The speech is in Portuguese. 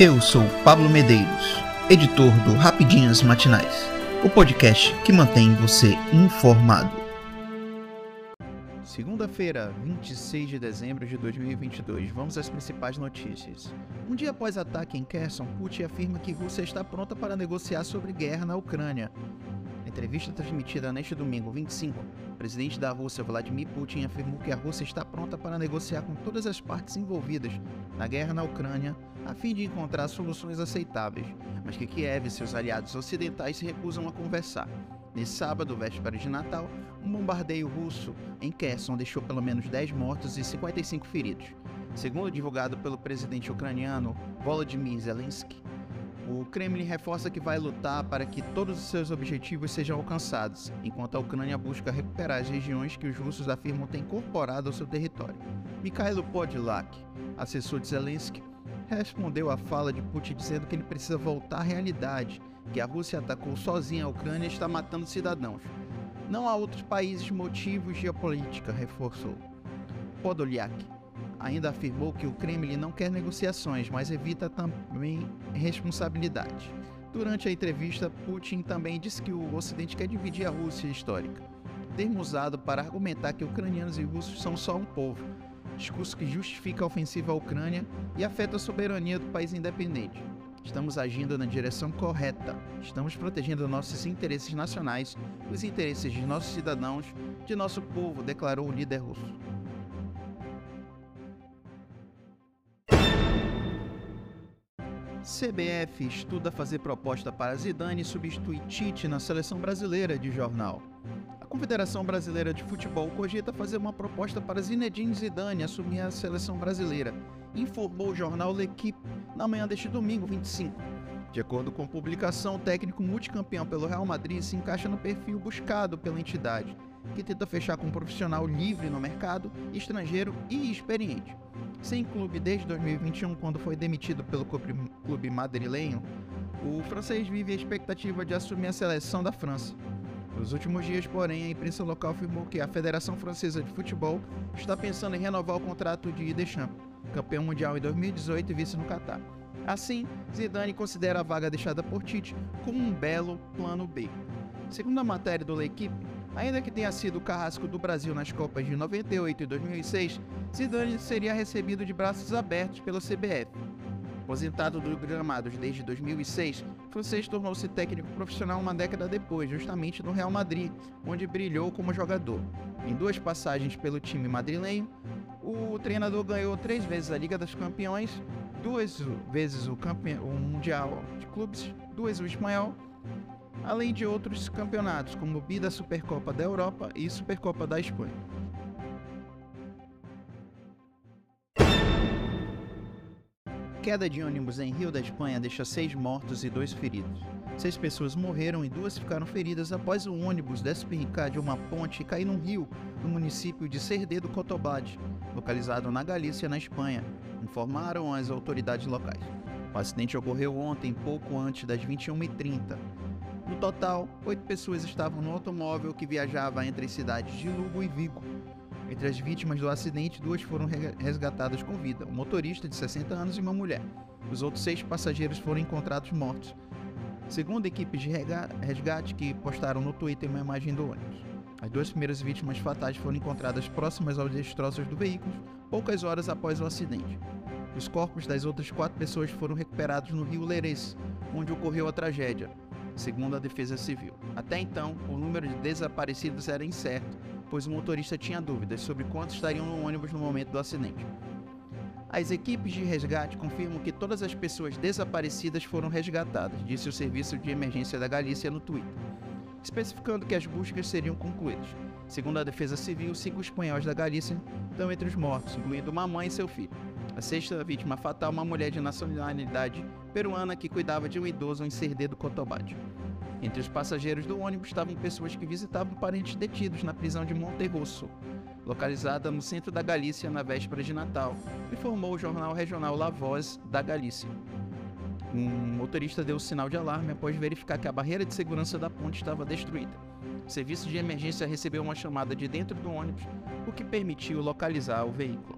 Eu sou Pablo Medeiros, editor do Rapidinhas Matinais, o podcast que mantém você informado. Segunda-feira, 26 de dezembro de 2022. Vamos às principais notícias. Um dia após ataque em Kherson, Putin afirma que Rússia está pronta para negociar sobre guerra na Ucrânia entrevista transmitida neste domingo 25, o presidente da Rússia, Vladimir Putin, afirmou que a Rússia está pronta para negociar com todas as partes envolvidas na guerra na Ucrânia a fim de encontrar soluções aceitáveis, mas que Kiev e seus aliados ocidentais se recusam a conversar. Nesse sábado, véspera de Natal, um bombardeio russo em Kherson deixou pelo menos 10 mortos e 55 feridos. Segundo divulgado pelo presidente ucraniano Volodymyr Zelensky, o Kremlin reforça que vai lutar para que todos os seus objetivos sejam alcançados, enquanto a Ucrânia busca recuperar as regiões que os russos afirmam ter incorporado ao seu território. Mikhailo Podolak, assessor de Zelensky, respondeu à fala de Putin dizendo que ele precisa voltar à realidade, que a Rússia atacou sozinha a Ucrânia e está matando cidadãos. Não há outros países motivos geopolítica, reforçou. Podolyak ainda afirmou que o Kremlin não quer negociações, mas evita também responsabilidade. Durante a entrevista, Putin também disse que o Ocidente quer dividir a Rússia histórica, termo usado para argumentar que ucranianos e russos são só um povo, discurso que justifica a ofensiva à Ucrânia e afeta a soberania do país independente. Estamos agindo na direção correta. Estamos protegendo nossos interesses nacionais, os interesses de nossos cidadãos, de nosso povo, declarou o líder russo. CBF estuda fazer proposta para Zidane substituir Tite na seleção brasileira de jornal. A Confederação Brasileira de Futebol cogita fazer uma proposta para Zinedine Zidane assumir a seleção brasileira, informou o jornal L'Equipe na manhã deste domingo 25. De acordo com a publicação, o técnico multicampeão pelo Real Madrid se encaixa no perfil buscado pela entidade, que tenta fechar com um profissional livre no mercado, estrangeiro e experiente. Sem clube desde 2021, quando foi demitido pelo clube madrilenho, o francês vive a expectativa de assumir a seleção da França. Nos últimos dias, porém, a imprensa local afirmou que a Federação Francesa de Futebol está pensando em renovar o contrato de Deschamps, campeão mundial em 2018 e vice no Catar. Assim, Zidane considera a vaga deixada por Tite como um belo plano B. Segundo a matéria do L'Equipe, Ainda que tenha sido o carrasco do Brasil nas Copas de 98 e 2006, Zidane seria recebido de braços abertos pelo CBF. Aposentado dos gramados desde 2006, francês tornou-se técnico profissional uma década depois, justamente no Real Madrid, onde brilhou como jogador. Em duas passagens pelo time madrilenho, o treinador ganhou três vezes a Liga dos Campeões, duas vezes o, campe... o Mundial de Clubes, duas o Espanhol além de outros campeonatos, como o Bi da Supercopa da Europa e Supercopa da Espanha. Queda de ônibus em Rio da Espanha deixa seis mortos e dois feridos. Seis pessoas morreram e duas ficaram feridas após o ônibus despencar de uma ponte e cair num rio no município de Cerdedo Cotobade, localizado na Galícia, na Espanha, informaram as autoridades locais. O acidente ocorreu ontem, pouco antes das 21h30, no total, oito pessoas estavam no automóvel que viajava entre as cidades de Lugo e Vigo. Entre as vítimas do acidente, duas foram resgatadas com vida: um motorista de 60 anos e uma mulher. Os outros seis passageiros foram encontrados mortos. Segundo equipes de resgate que postaram no Twitter uma imagem do ônibus. As duas primeiras vítimas fatais foram encontradas próximas aos destroços do veículo, poucas horas após o acidente. Os corpos das outras quatro pessoas foram recuperados no rio Lerês, onde ocorreu a tragédia segundo a Defesa Civil. Até então, o número de desaparecidos era incerto, pois o motorista tinha dúvidas sobre quantos estariam no ônibus no momento do acidente. As equipes de resgate confirmam que todas as pessoas desaparecidas foram resgatadas, disse o Serviço de Emergência da Galícia no Twitter, especificando que as buscas seriam concluídas. Segundo a Defesa Civil, cinco espanhóis da Galícia estão entre os mortos, incluindo uma mãe e seu filho. A sexta vítima fatal, uma mulher de nacionalidade peruana que cuidava de um idoso em Cerdedo Cotobade. Entre os passageiros do ônibus estavam pessoas que visitavam parentes detidos na prisão de Monterrosso, localizada no centro da Galícia na véspera de Natal, informou o jornal regional La Voz da Galícia. Um motorista deu sinal de alarme após verificar que a barreira de segurança da ponte estava destruída. O serviço de emergência recebeu uma chamada de dentro do ônibus, o que permitiu localizar o veículo.